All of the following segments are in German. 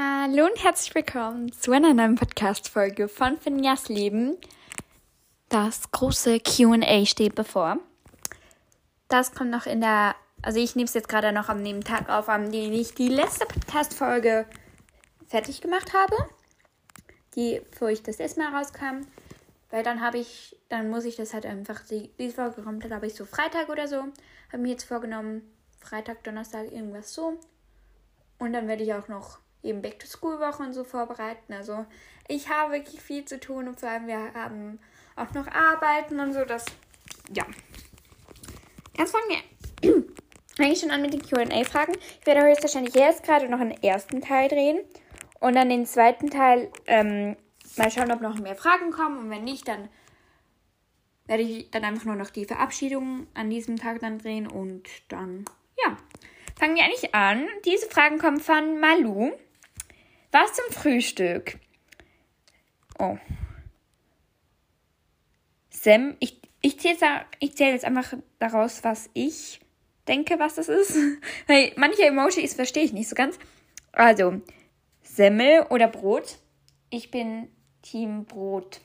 Hallo und herzlich willkommen zu einer neuen Podcast-Folge von Finjas Leben. Das große QA steht bevor. Das kommt noch in der. Also, ich nehme es jetzt gerade noch am Nebentag auf, an dem ich die letzte Podcast-Folge fertig gemacht habe. Die, wo ich das erste Mal rauskam. Weil dann habe ich. Dann muss ich das halt einfach. Die, diese Folge kommt, glaube ich, so Freitag oder so. Habe mir jetzt vorgenommen, Freitag, Donnerstag, irgendwas so. Und dann werde ich auch noch eben Back-to-School-Woche und so vorbereiten. Also ich habe wirklich viel zu tun und vor allem wir haben auch noch Arbeiten und so. Das, ja. Jetzt fangen wir eigentlich schon an mit den QA-Fragen. Ich werde höchstwahrscheinlich jetzt gerade noch einen ersten Teil drehen und dann den zweiten Teil ähm, mal schauen, ob noch mehr Fragen kommen und wenn nicht, dann werde ich dann einfach nur noch die Verabschiedung an diesem Tag dann drehen und dann, ja. Fangen wir eigentlich an. Diese Fragen kommen von Malu. Was zum Frühstück? Oh. Sem, ich, ich zähle jetzt, zähl jetzt einfach daraus, was ich denke, was das ist. Weil manche Emojis verstehe ich nicht so ganz. Also, Semmel oder Brot. Ich bin Team Brot.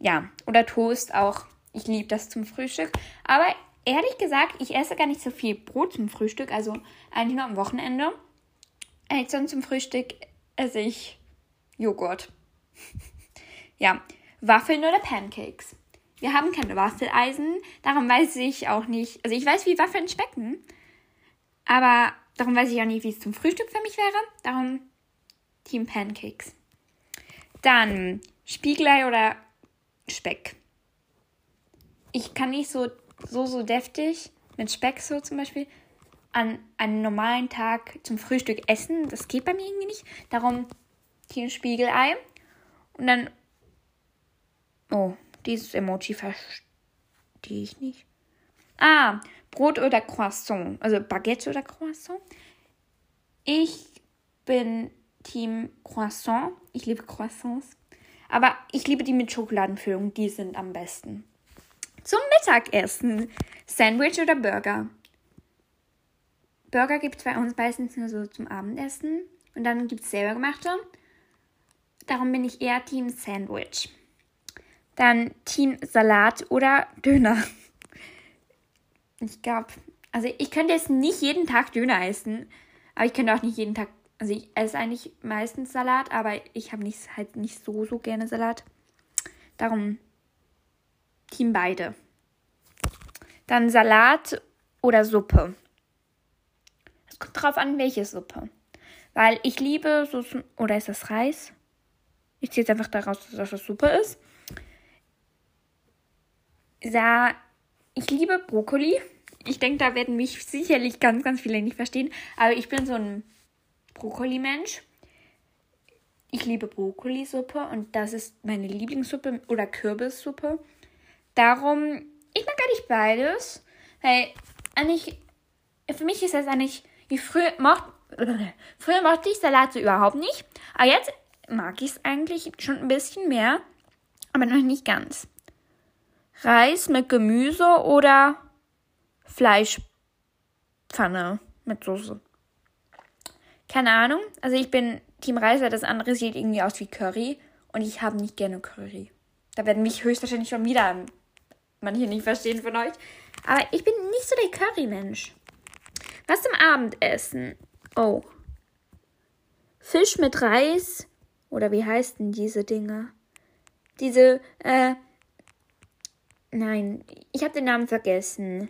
Ja, oder Toast auch. Ich liebe das zum Frühstück. Aber ehrlich gesagt, ich esse gar nicht so viel Brot zum Frühstück. Also eigentlich nur am Wochenende. Eigentlich sonst zum Frühstück esse ich Joghurt. ja, Waffeln oder Pancakes. Wir haben keine Waffeleisen, darum weiß ich auch nicht. Also ich weiß, wie Waffeln schmecken, aber darum weiß ich auch nicht, wie es zum Frühstück für mich wäre. Darum Team Pancakes. Dann Spiegelei oder Speck. Ich kann nicht so, so, so deftig mit Speck so zum Beispiel an einem normalen Tag zum Frühstück essen. Das geht bei mir irgendwie nicht. Darum hier ein Spiegelei. Und dann. Oh, dieses Emoji verstehe ich nicht. Ah, Brot oder Croissant. Also Baguette oder Croissant. Ich bin Team Croissant. Ich liebe Croissants. Aber ich liebe die mit Schokoladenfüllung. Die sind am besten. Zum Mittagessen. Sandwich oder Burger? Burger gibt es bei uns meistens nur so zum Abendessen. Und dann gibt es selber gemachte. Darum bin ich eher Team Sandwich. Dann Team Salat oder Döner. Ich glaube, also ich könnte jetzt nicht jeden Tag Döner essen. Aber ich könnte auch nicht jeden Tag. Also ich esse eigentlich meistens Salat, aber ich habe nicht, halt nicht so, so gerne Salat. Darum Team beide. Dann Salat oder Suppe. Kommt drauf an, welche Suppe. Weil ich liebe so, oder ist das Reis? Ich ziehe jetzt einfach daraus, dass das Suppe ist. Ja, ich liebe Brokkoli. Ich denke, da werden mich sicherlich ganz, ganz viele nicht verstehen. Aber ich bin so ein Brokkoli-Mensch. Ich liebe Brokkolisuppe und das ist meine Lieblingssuppe oder Kürbissuppe. Darum, ich mag eigentlich beides. Weil eigentlich, für mich ist das eigentlich wie früher mochte, früher mochte ich Salat so überhaupt nicht. Aber jetzt mag ich es eigentlich schon ein bisschen mehr. Aber noch nicht ganz. Reis mit Gemüse oder Fleischpfanne mit Soße. Keine Ahnung. Also ich bin Team Reis, weil das andere sieht irgendwie aus wie Curry. Und ich habe nicht gerne Curry. Da werden mich höchstwahrscheinlich schon wieder manche nicht verstehen von euch. Aber ich bin nicht so der Curry-Mensch. Was zum Abendessen? Oh. Fisch mit Reis. Oder wie heißen diese Dinger? Diese, äh. Nein, ich habe den Namen vergessen.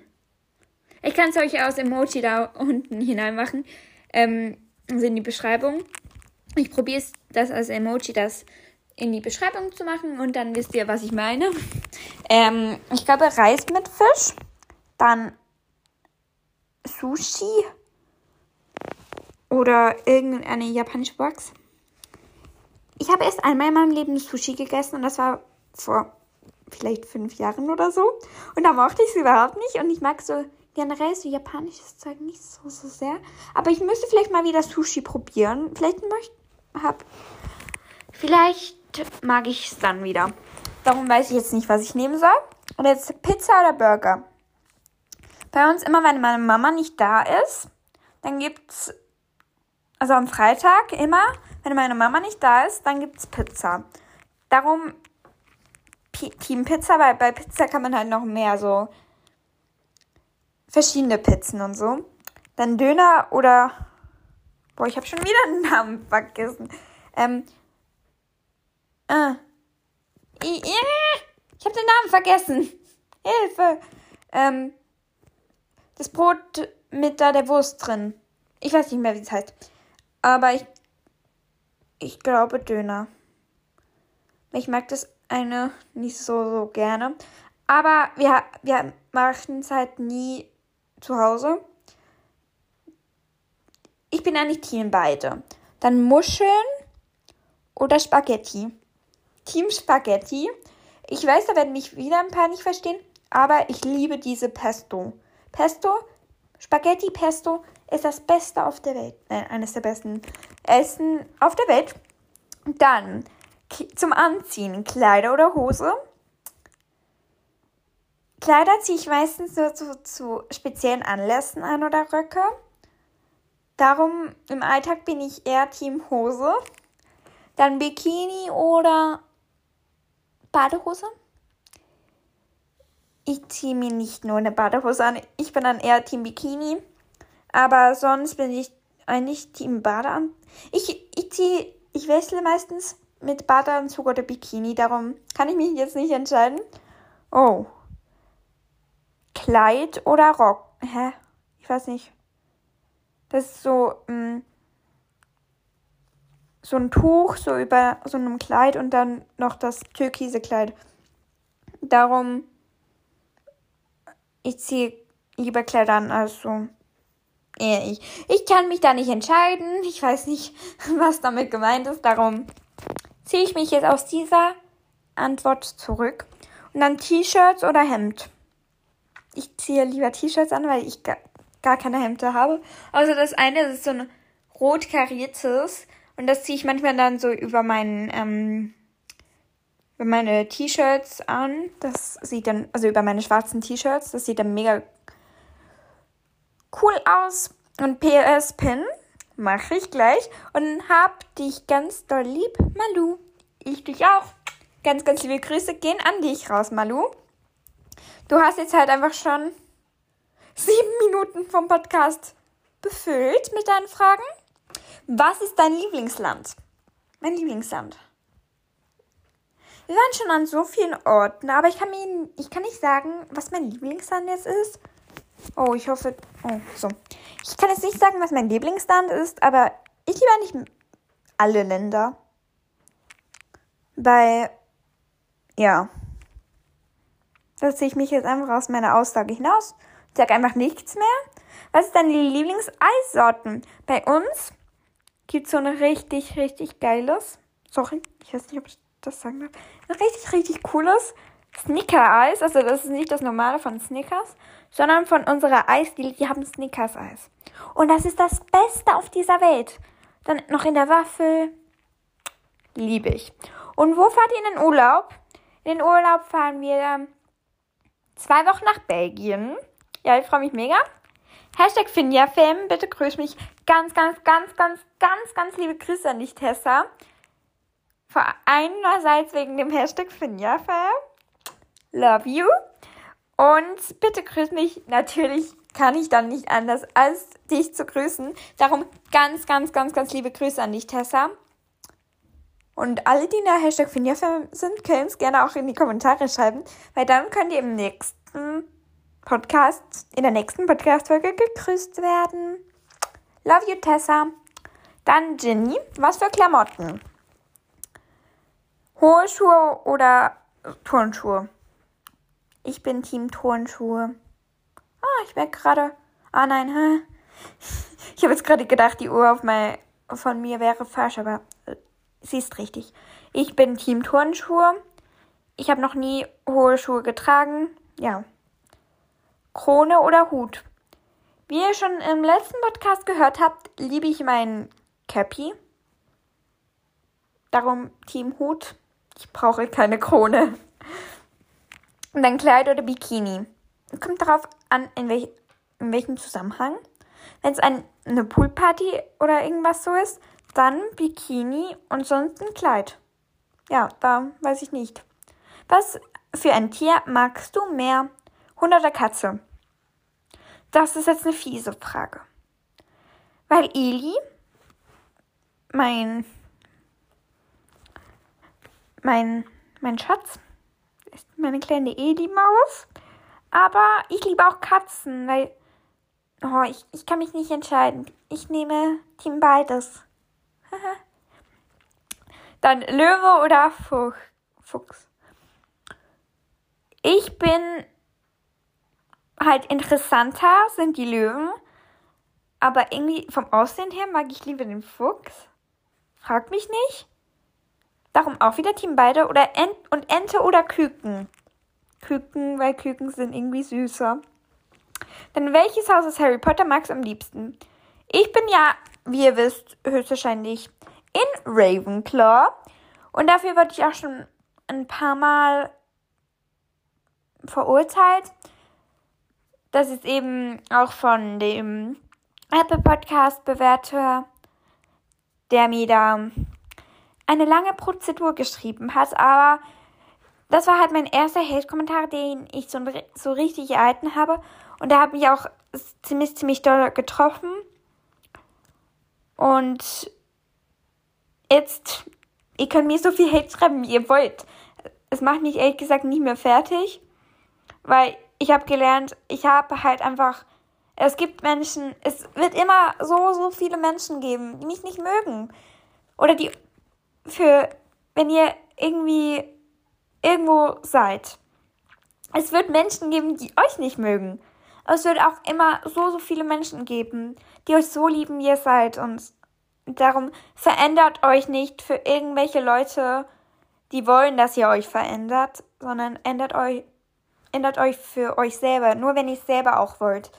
Ich kann es euch aus Emoji da unten hineinmachen. Ähm, also in die Beschreibung. Ich probiere das als Emoji, das in die Beschreibung zu machen und dann wisst ihr, was ich meine. Ähm, ich glaube Reis mit Fisch, dann Sushi oder irgendeine japanische Box. Ich habe erst einmal in meinem Leben Sushi gegessen und das war vor vielleicht fünf Jahren oder so. Und da mochte ich es überhaupt nicht und ich mag so generell so japanisches Zeug nicht so, so sehr. Aber ich müsste vielleicht mal wieder Sushi probieren. Vielleicht möchte, hab, vielleicht mag ich es dann wieder. Darum weiß ich jetzt nicht, was ich nehmen soll. Und jetzt Pizza oder Burger? Bei uns immer, wenn meine Mama nicht da ist, dann gibt's also am Freitag immer, wenn meine Mama nicht da ist, dann gibt es Pizza. Darum P Team Pizza, weil bei Pizza kann man halt noch mehr so verschiedene Pizzen und so. Dann Döner oder. Boah, ich habe schon wieder den Namen vergessen. Ähm. Äh. Ich, ich habe den Namen vergessen. Hilfe. Ähm. Das Brot mit da der Wurst drin. Ich weiß nicht mehr, wie es heißt. Aber ich. Ich glaube Döner. Ich mag das eine nicht so, so gerne. Aber wir, wir machen es halt nie zu Hause. Ich bin eigentlich Team beide. Dann Muscheln oder Spaghetti. Team Spaghetti. Ich weiß, da werden mich wieder ein paar nicht verstehen, aber ich liebe diese Pesto. Pesto, Spaghetti Pesto ist das Beste auf der Welt. Nein, eines der besten Essen auf der Welt. Dann zum Anziehen Kleider oder Hose. Kleider ziehe ich meistens nur zu, zu speziellen Anlässen an oder Röcke. Darum im Alltag bin ich eher Team Hose. Dann Bikini oder Badehose. Ich ziehe mir nicht nur eine Badehose an, ich bin dann eher Team Bikini. Aber sonst bin ich eigentlich Team Badean. Ich, ich ziehe, ich wechsle meistens mit Badeanzug oder Bikini, darum kann ich mich jetzt nicht entscheiden. Oh, Kleid oder Rock. Hä? Ich weiß nicht. Das ist so, mh, mm, so ein Tuch, so über so einem Kleid und dann noch das türkise Kleid. Darum, ich ziehe lieber Kleider an als so ich. Ich kann mich da nicht entscheiden. Ich weiß nicht, was damit gemeint ist. Darum ziehe ich mich jetzt aus dieser Antwort zurück. Und dann T-Shirts oder Hemd ich ziehe lieber T-Shirts an, weil ich gar, gar keine Hemden habe. Also das eine das ist so ein rot kariertes und das ziehe ich manchmal dann so über meinen ähm, über meine T-Shirts an. Das sieht dann also über meine schwarzen T-Shirts, das sieht dann mega cool aus. Und PS Pin mache ich gleich und hab dich ganz doll lieb, Malu. Ich dich auch. Ganz, ganz liebe Grüße gehen an dich raus, Malu. Du hast jetzt halt einfach schon sieben Minuten vom Podcast befüllt mit deinen Fragen. Was ist dein Lieblingsland? Mein Lieblingsland. Wir waren schon an so vielen Orten, aber ich kann mir, ich kann nicht sagen, was mein Lieblingsland jetzt ist. Oh, ich hoffe, oh, so. Ich kann jetzt nicht sagen, was mein Lieblingsland ist, aber ich liebe eigentlich alle Länder. Weil, ja, da ziehe ich mich jetzt einfach aus meiner Aussage hinaus. Sag einfach nichts mehr. Was ist deine Lieblingseissorten? Bei uns gibt es so ein richtig, richtig geiles. Sorry, ich weiß nicht, ob ich das sagen darf. Ein richtig, richtig cooles Snicker-Eis. Also das ist nicht das normale von Snickers, sondern von unserer Eisdiele. Die haben Snickers-Eis. Und das ist das Beste auf dieser Welt. Dann noch in der Waffel. Liebe ich. Und wo fahrt ihr in den Urlaub? In den Urlaub fahren wir zwei Wochen nach Belgien. Ja, ich freue mich mega. Hashtag FinjaFam, bitte grüß mich. Ganz, ganz, ganz, ganz, ganz, ganz liebe Grüße an dich, Tessa. Vor einerseits wegen dem Hashtag FinjaFam. Love you. Und bitte grüß mich. Natürlich kann ich dann nicht anders, als dich zu grüßen. Darum ganz, ganz, ganz, ganz liebe Grüße an dich, Tessa. Und alle, die in der Hashtag Finja-Fan sind, können es gerne auch in die Kommentare schreiben, weil dann könnt ihr im nächsten Podcast, in der nächsten Podcast-Folge gegrüßt werden. Love you, Tessa. Dann Ginny, was für Klamotten? Hohe Schuhe oder Turnschuhe? Ich bin Team Turnschuhe. Ah, ich merke gerade. Ah nein, hä? Ich habe jetzt gerade gedacht, die Uhr mein, von mir wäre falsch, aber äh, sie ist richtig. Ich bin Team Turnschuhe. Ich habe noch nie hohe Schuhe getragen. Ja. Krone oder Hut? Wie ihr schon im letzten Podcast gehört habt, liebe ich meinen Cappy. Darum Team Hut. Ich brauche keine Krone. Und dann Kleid oder Bikini. Kommt darauf an, in, welch, in welchem Zusammenhang. Wenn es ein, eine Poolparty oder irgendwas so ist, dann Bikini und sonst ein Kleid. Ja, da weiß ich nicht. Was für ein Tier magst du mehr? Hund oder Katze? Das ist jetzt eine fiese Frage. Weil Eli, mein, mein, mein Schatz, ist meine kleine Eli-Maus. Aber ich liebe auch Katzen, weil oh, ich, ich kann mich nicht entscheiden. Ich nehme Team beides. Dann Löwe oder Fuchs. Ich bin halt interessanter, sind die Löwen. Aber irgendwie vom Aussehen her mag ich lieber den Fuchs. Frag mich nicht. Darum auch wieder Team beide oder Ent und Ente oder Küken. Küken, weil Küken sind irgendwie süßer. Dann welches Haus aus Harry Potter du am liebsten? Ich bin ja, wie ihr wisst, höchstwahrscheinlich in Ravenclaw. Und dafür wurde ich auch schon ein paar Mal verurteilt. Das ist eben auch von dem Apple Podcast Bewerter, der mir da eine lange Prozedur geschrieben hat, aber das war halt mein erster Hate-Kommentar, den ich so, so richtig erhalten habe. Und der hat mich auch ziemlich, ziemlich doll getroffen. Und jetzt, ihr könnt mir so viel Hate schreiben, wie ihr wollt. Es macht mich ehrlich gesagt nicht mehr fertig, weil ich habe gelernt, ich habe halt einfach, es gibt Menschen, es wird immer so, so viele Menschen geben, die mich nicht mögen. Oder die für, wenn ihr irgendwie irgendwo seid. Es wird Menschen geben, die euch nicht mögen. Es wird auch immer so, so viele Menschen geben, die euch so lieben, wie ihr seid. Und darum verändert euch nicht für irgendwelche Leute, die wollen, dass ihr euch verändert, sondern ändert euch, ändert euch für euch selber. Nur wenn ihr es selber auch wollt.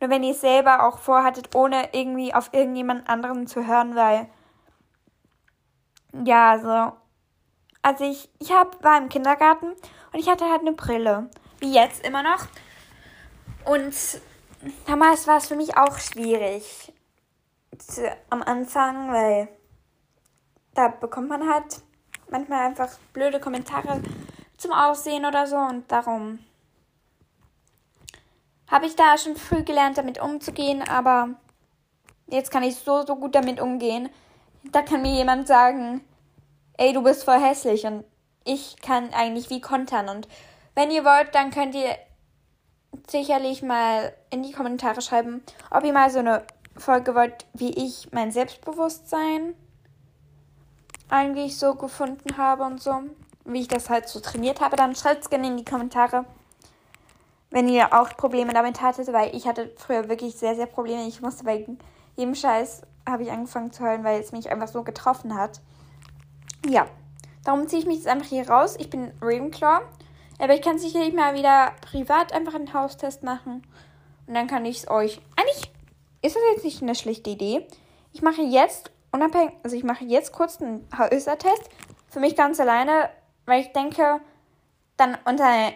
Nur wenn ihr es selber auch vorhattet, ohne irgendwie auf irgendjemand anderen zu hören, weil ja, so. Also ich, ich hab, war im Kindergarten und ich hatte halt eine Brille. Wie jetzt immer noch. Und damals war es für mich auch schwierig. Am Anfang, weil da bekommt man halt manchmal einfach blöde Kommentare zum Aussehen oder so und darum habe ich da schon früh gelernt, damit umzugehen, aber jetzt kann ich so, so gut damit umgehen. Da kann mir jemand sagen, ey, du bist voll hässlich und ich kann eigentlich wie kontern. Und wenn ihr wollt, dann könnt ihr sicherlich mal in die Kommentare schreiben, ob ihr mal so eine Folge wollt, wie ich mein Selbstbewusstsein eigentlich so gefunden habe und so. Wie ich das halt so trainiert habe. Dann schreibt es gerne in die Kommentare, wenn ihr auch Probleme damit hattet, weil ich hatte früher wirklich sehr, sehr Probleme. Ich musste bei jedem Scheiß, habe ich angefangen zu heulen, weil es mich einfach so getroffen hat. Ja, darum ziehe ich mich jetzt einfach hier raus. Ich bin Ravenclaw. Aber ich kann sicherlich mal wieder privat einfach einen Haustest machen. Und dann kann ich es euch. Eigentlich ist das jetzt nicht eine schlechte Idee. Ich mache jetzt unabhängig, also ich mache jetzt kurz einen Häusertest. Für mich ganz alleine, weil ich denke, dann unter,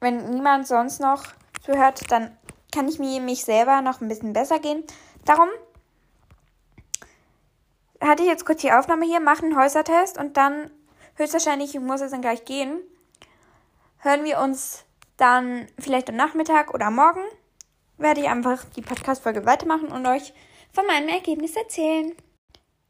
wenn niemand sonst noch zuhört, dann kann ich mir mich selber noch ein bisschen besser gehen. Darum hatte ich jetzt kurz die Aufnahme hier, mache einen Häusertest und dann höchstwahrscheinlich, ich muss jetzt dann gleich gehen, hören wir uns dann vielleicht am Nachmittag oder morgen. Werde ich einfach die Podcast-Folge weitermachen und euch von meinem Ergebnis erzählen.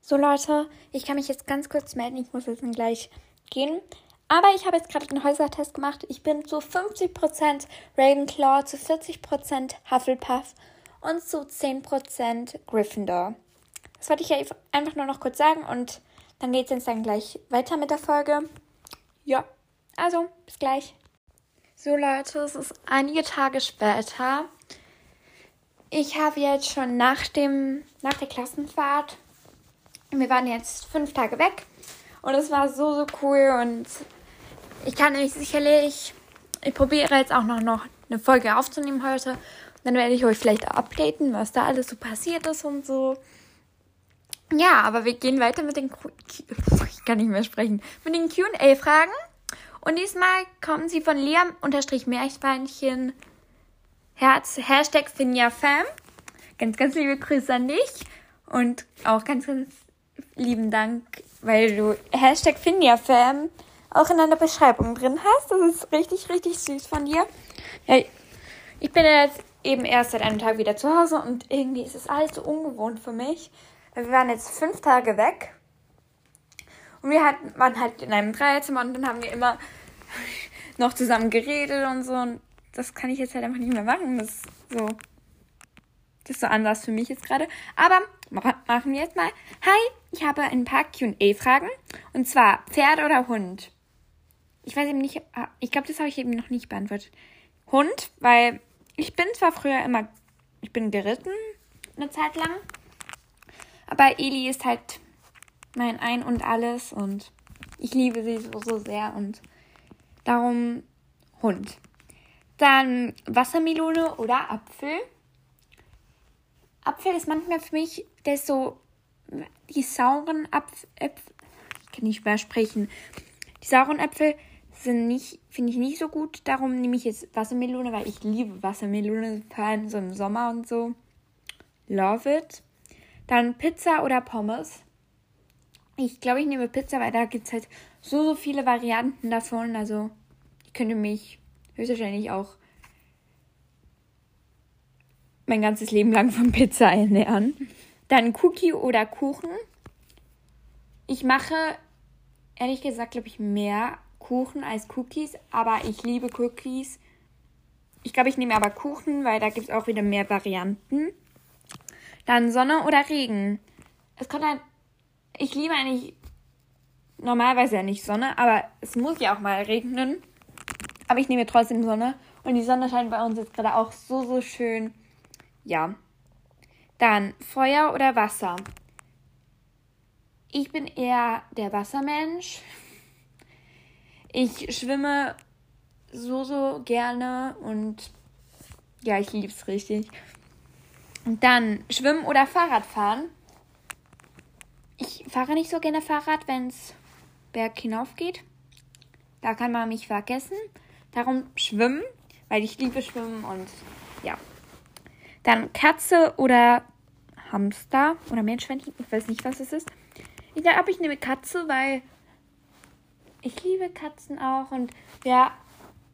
So Leute, ich kann mich jetzt ganz kurz melden, ich muss jetzt dann gleich gehen. Aber ich habe jetzt gerade einen Häusertest gemacht. Ich bin zu 50% Ravenclaw, zu 40% Hufflepuff und zu 10% Gryffindor. Das wollte ich ja einfach nur noch kurz sagen und dann geht es jetzt dann gleich weiter mit der Folge. Ja, also bis gleich. So Leute, es ist einige Tage später. Ich habe jetzt schon nach dem nach der Klassenfahrt. Wir waren jetzt fünf Tage weg und es war so so cool und ich kann euch sicherlich. Ich probiere jetzt auch noch, noch eine Folge aufzunehmen heute. Dann werde ich euch vielleicht updaten, was da alles so passiert ist und so. Ja, aber wir gehen weiter mit den ich kann nicht mehr sprechen. Mit den QA-Fragen. Und diesmal kommen sie von Liam-Meerschweinchen Herz, Hashtag FinjaFam. ganz, ganz liebe Grüße an dich und auch ganz, ganz lieben Dank, weil du Hashtag FindiaFam auch in deiner Beschreibung drin hast. Das ist richtig, richtig süß von dir. Ja, ich bin jetzt eben erst seit einem Tag wieder zu Hause und irgendwie ist es alles so ungewohnt für mich. Wir waren jetzt fünf Tage weg und wir hatten, waren halt in einem Dreierzimmer und dann haben wir immer noch zusammen geredet und so. Und das kann ich jetzt halt einfach nicht mehr machen. Das ist so, das ist so anders für mich jetzt gerade. Aber machen wir jetzt mal. Hi, ich habe ein paar QA-Fragen. Und zwar Pferd oder Hund? Ich weiß eben nicht, ah, ich glaube, das habe ich eben noch nicht beantwortet. Hund, weil ich bin zwar früher immer, ich bin geritten eine Zeit lang, aber Eli ist halt mein Ein und alles und ich liebe sie so, so sehr und darum Hund. Dann Wassermelone oder Apfel. Apfel ist manchmal für mich, der so, die sauren Apfel, ich kann nicht mehr sprechen. Die sauren Äpfel sind nicht, finde ich nicht so gut. Darum nehme ich jetzt Wassermelone, weil ich liebe Wassermelone, vor allem so im Sommer und so. Love it. Dann Pizza oder Pommes. Ich glaube, ich nehme Pizza, weil da gibt es halt so, so viele Varianten davon. Also, ich könnte mich höchstwahrscheinlich auch mein ganzes Leben lang von Pizza ernähren. Dann Cookie oder Kuchen. Ich mache, ehrlich gesagt, glaube ich, mehr Kuchen als Cookies, aber ich liebe Cookies. Ich glaube, ich nehme aber Kuchen, weil da gibt es auch wieder mehr Varianten. Dann Sonne oder Regen. Es kommt halt ich liebe eigentlich normalerweise ja nicht Sonne, aber es muss ja auch mal regnen. Aber ich nehme trotzdem Sonne. Und die Sonne scheint bei uns jetzt gerade auch so, so schön. Ja. Dann Feuer oder Wasser. Ich bin eher der Wassermensch. Ich schwimme so, so gerne und ja, ich liebe es richtig. Dann Schwimmen oder Fahrradfahren. Ich fahre nicht so gerne Fahrrad, wenn es berg hinauf geht. Da kann man mich vergessen. Darum schwimmen, weil ich liebe Schwimmen und ja. Dann Katze oder Hamster oder Meerschweinchen. Ich weiß nicht, was es ist. Ich glaube, ich nehme Katze, weil ich liebe Katzen auch und ja,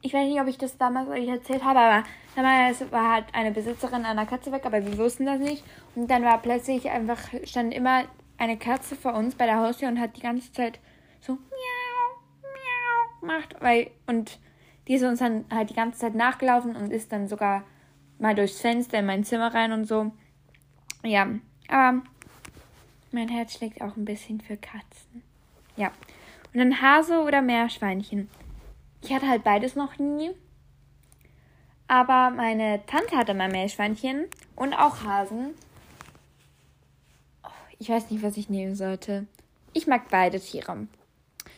ich weiß nicht, ob ich das damals euch erzählt habe, aber damals war halt eine Besitzerin einer Katze weg, aber wir wussten das nicht. Und dann war plötzlich einfach, stand immer eine Katze vor uns bei der Haustür und hat die ganze Zeit so miau, miau gemacht, weil, und die ist uns dann halt die ganze Zeit nachgelaufen und ist dann sogar mal durchs Fenster in mein Zimmer rein und so. Ja, aber mein Herz schlägt auch ein bisschen für Katzen. Ja. Und dann Hase oder Meerschweinchen. Ich hatte halt beides noch nie. Aber meine Tante hatte mal Meerschweinchen und auch Hasen. Ich weiß nicht, was ich nehmen sollte. Ich mag beide Tiere.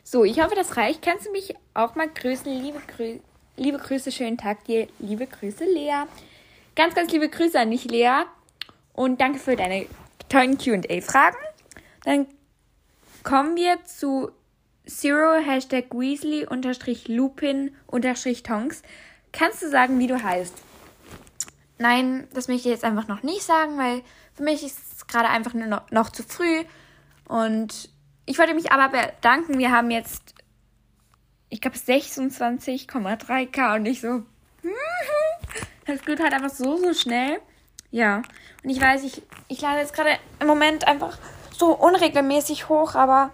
So, ich hoffe, das reicht. Kannst du mich auch mal grüßen? Liebe, Grü liebe Grüße, schönen Tag dir. Liebe Grüße, Lea. Ganz, ganz liebe Grüße an dich, Lea. Und danke für deine tollen QA-Fragen. Dann kommen wir zu Zero Hashtag Weasley unterstrich Lupin unterstrich Tonks. Kannst du sagen, wie du heißt? Nein, das möchte ich jetzt einfach noch nicht sagen, weil für mich ist es gerade einfach nur noch, noch zu früh. Und ich wollte mich aber bedanken. Wir haben jetzt, ich glaube, 26,3k und ich so, das geht halt einfach so, so schnell. Ja. Und ich weiß, ich, ich lade jetzt gerade im Moment einfach so unregelmäßig hoch, aber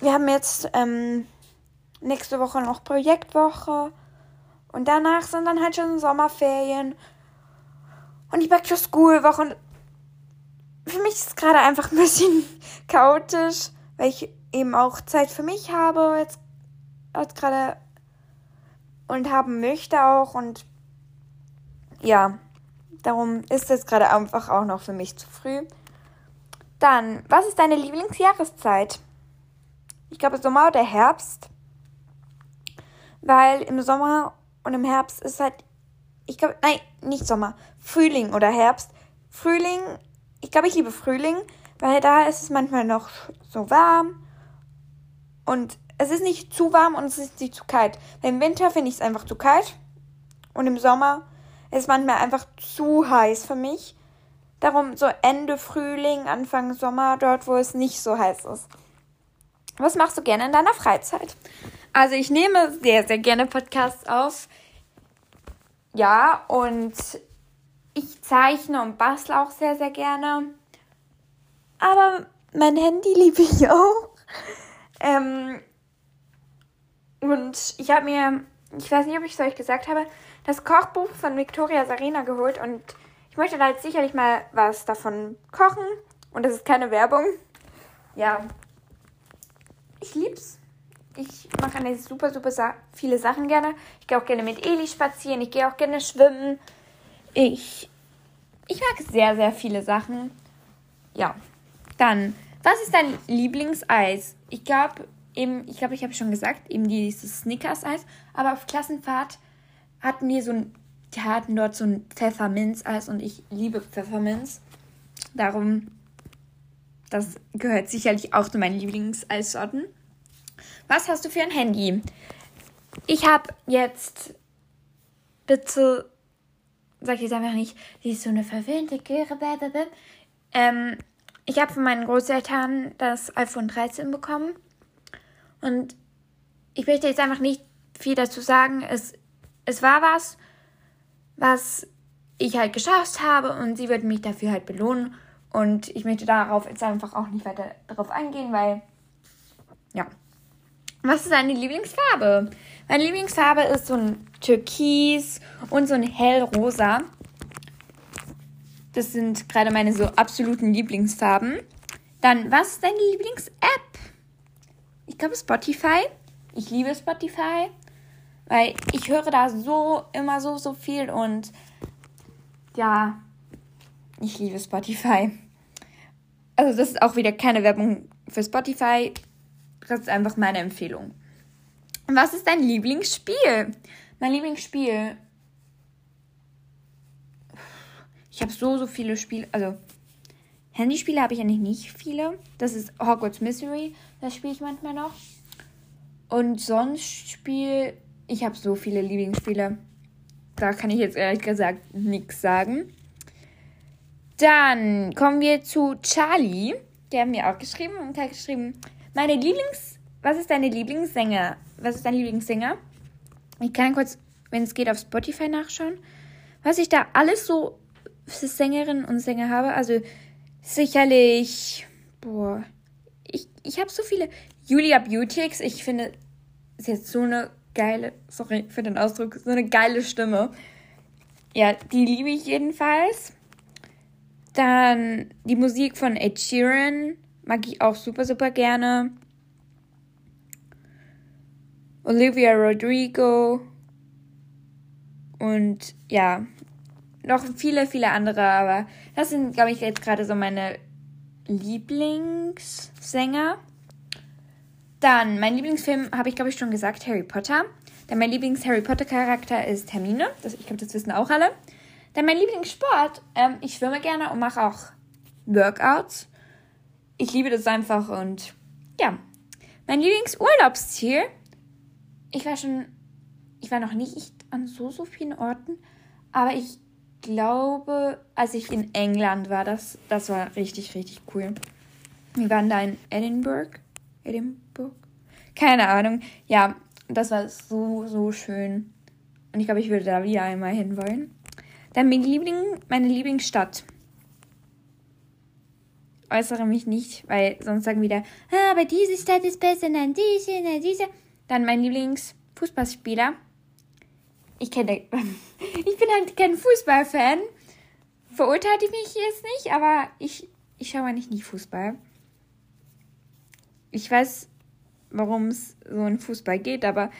wir haben jetzt ähm, nächste Woche noch Projektwoche. Und danach sind dann halt schon Sommerferien. Und die Back-to-School-Woche. Und für mich ist es gerade einfach ein bisschen chaotisch, weil ich eben auch Zeit für mich habe jetzt, jetzt gerade und haben möchte auch und ja, darum ist es gerade einfach auch noch für mich zu früh. Dann, was ist deine Lieblingsjahreszeit? Ich glaube Sommer oder Herbst, weil im Sommer und im Herbst ist halt, ich glaube, nein, nicht Sommer, Frühling oder Herbst. Frühling ich glaube, ich liebe Frühling, weil da ist es manchmal noch so warm und es ist nicht zu warm und es ist nicht zu kalt. Im Winter finde ich es einfach zu kalt und im Sommer ist es manchmal einfach zu heiß für mich. Darum so Ende Frühling, Anfang Sommer, dort, wo es nicht so heiß ist. Was machst du gerne in deiner Freizeit? Also ich nehme sehr, sehr gerne Podcasts auf. Ja, und ich zeichne und bastle auch sehr, sehr gerne. Aber mein Handy liebe ich auch. Ähm, und ich habe mir, ich weiß nicht, ob ich es euch gesagt habe, das Kochbuch von Victoria Sarena geholt und ich möchte da jetzt sicherlich mal was davon kochen. Und das ist keine Werbung. Ja. Ich lieb's. Ich mache eine super, super sa viele Sachen gerne. Ich gehe auch gerne mit Eli spazieren. Ich gehe auch gerne schwimmen. Ich, ich mag sehr, sehr viele Sachen. Ja. Dann, was ist dein Lieblingseis? Ich glaube, ich glaube, ich habe schon gesagt, eben dieses Snickers-Eis. Aber auf Klassenfahrt hatten wir so ein, die hatten dort so ein Pfefferminz-Eis und ich liebe Pfefferminz. Darum, das gehört sicherlich auch zu meinen Lieblingseissorten. Was hast du für ein Handy? Ich habe jetzt, bitte, sag ich jetzt einfach nicht, sie ist so eine verwöhnte Göre, ähm, ich habe von meinen Großeltern das iPhone 13 bekommen und ich möchte jetzt einfach nicht viel dazu sagen. Es, es war was, was ich halt geschafft habe und sie wird mich dafür halt belohnen. Und ich möchte darauf jetzt einfach auch nicht weiter darauf eingehen, weil, ja. Was ist deine Lieblingsfarbe? Meine Lieblingsfarbe ist so ein Türkis und so ein hellrosa. Das sind gerade meine so absoluten Lieblingsfarben. Dann, was ist deine Lieblings-App? Ich glaube Spotify. Ich liebe Spotify, weil ich höre da so immer so so viel und ja, ich liebe Spotify. Also das ist auch wieder keine Werbung für Spotify. Das ist einfach meine Empfehlung. Was ist dein Lieblingsspiel? Mein Lieblingsspiel Ich habe so, so viele Spiele. Also, Handyspiele habe ich eigentlich nicht viele. Das ist Hogwarts Mystery. Das spiele ich manchmal noch. Und sonst spiele ich habe so viele Lieblingsspiele. Da kann ich jetzt ehrlich gesagt nichts sagen. Dann kommen wir zu Charlie. Der hat mir auch geschrieben und hat geschrieben, meine Lieblings... Was ist deine Lieblingssänger? Was ist dein Lieblingssänger? Ich kann kurz, wenn es geht, auf Spotify nachschauen. Was ich da alles so Sängerinnen und Sänger habe. Also sicherlich, boah, ich, ich habe so viele. Julia Beautix, ich finde, sie hat so eine geile, sorry für den Ausdruck, so eine geile Stimme. Ja, die liebe ich jedenfalls. Dann die Musik von Ed Sheeran mag ich auch super, super gerne. Olivia Rodrigo. Und ja, noch viele, viele andere, aber das sind, glaube ich, jetzt gerade so meine Lieblingssänger. Dann, mein Lieblingsfilm habe ich, glaube ich, schon gesagt, Harry Potter. Dann mein Lieblings-Harry Potter-Charakter ist Hermine. Das, ich glaube, das wissen auch alle. Dann mein Lieblingssport, ähm, ich schwimme gerne und mache auch Workouts. Ich liebe das einfach und ja. Mein Lieblingsurlaubsziel, ich war schon, ich war noch nicht an so, so vielen Orten, aber ich glaube, als ich in England war, das, das war richtig, richtig cool. Wir waren da in Edinburgh. Edinburgh? Keine Ahnung. Ja, das war so, so schön. Und ich glaube, ich würde da wieder einmal hinwollen. Dann mein Liebling, meine Lieblingsstadt. Äußere mich nicht, weil sonst sagen wieder, ah, aber diese Stadt ist besser, nein, diese, nein, diese. Dann mein Lieblingsfußballspieler ich kenne, ich bin halt kein Fußballfan. Verurteilt ich mich jetzt nicht, aber ich, ich schaue eigentlich nie Fußball. Ich weiß, warum es so in Fußball geht, aber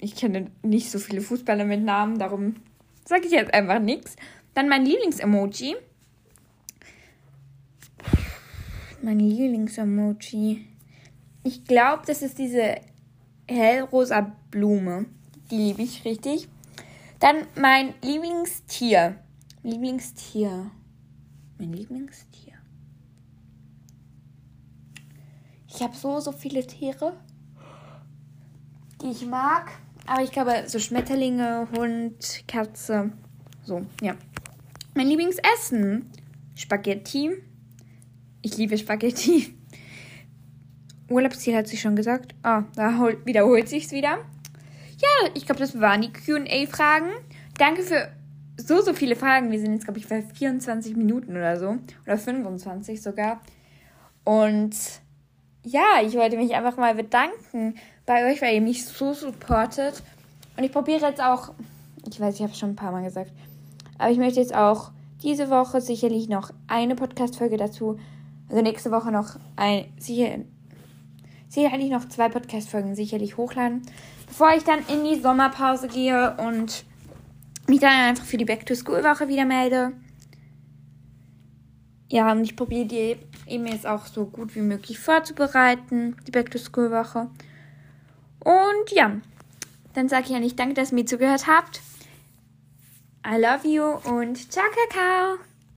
ich kenne nicht so viele Fußballer mit Namen, darum sage ich jetzt einfach nichts. Dann mein Lieblingsemoji. Mein Lieblingsemoji. Ich glaube, das ist diese hellrosa Blume. Die liebe ich richtig. Dann mein Lieblingstier. Lieblingstier. Mein Lieblingstier. Ich habe so, so viele Tiere, die ich mag. Aber ich glaube, so Schmetterlinge, Hund, Katze. So, ja. Mein Lieblingsessen. Spaghetti. Ich liebe Spaghetti. Urlaubsziel hat sie schon gesagt. Ah, da wiederholt sich's wieder. Ja, ich glaube, das waren die QA-Fragen. Danke für so, so viele Fragen. Wir sind jetzt, glaube ich, bei 24 Minuten oder so. Oder 25 sogar. Und ja, ich wollte mich einfach mal bedanken bei euch, weil ihr mich so supportet. Und ich probiere jetzt auch, ich weiß, ich habe es schon ein paar Mal gesagt, aber ich möchte jetzt auch diese Woche sicherlich noch eine Podcast-Folge dazu, also nächste Woche noch ein, sicher, sicherlich noch zwei Podcast-Folgen sicherlich hochladen, bevor ich dann in die Sommerpause gehe und mich dann einfach für die Back-to-School-Woche wieder melde. Ja, und ich probiere die E-Mails auch so gut wie möglich vorzubereiten, die Back-to-School-Woche. Und ja, dann sage ich nicht danke, dass ihr mir zugehört habt. I love you und ciao, Kakao.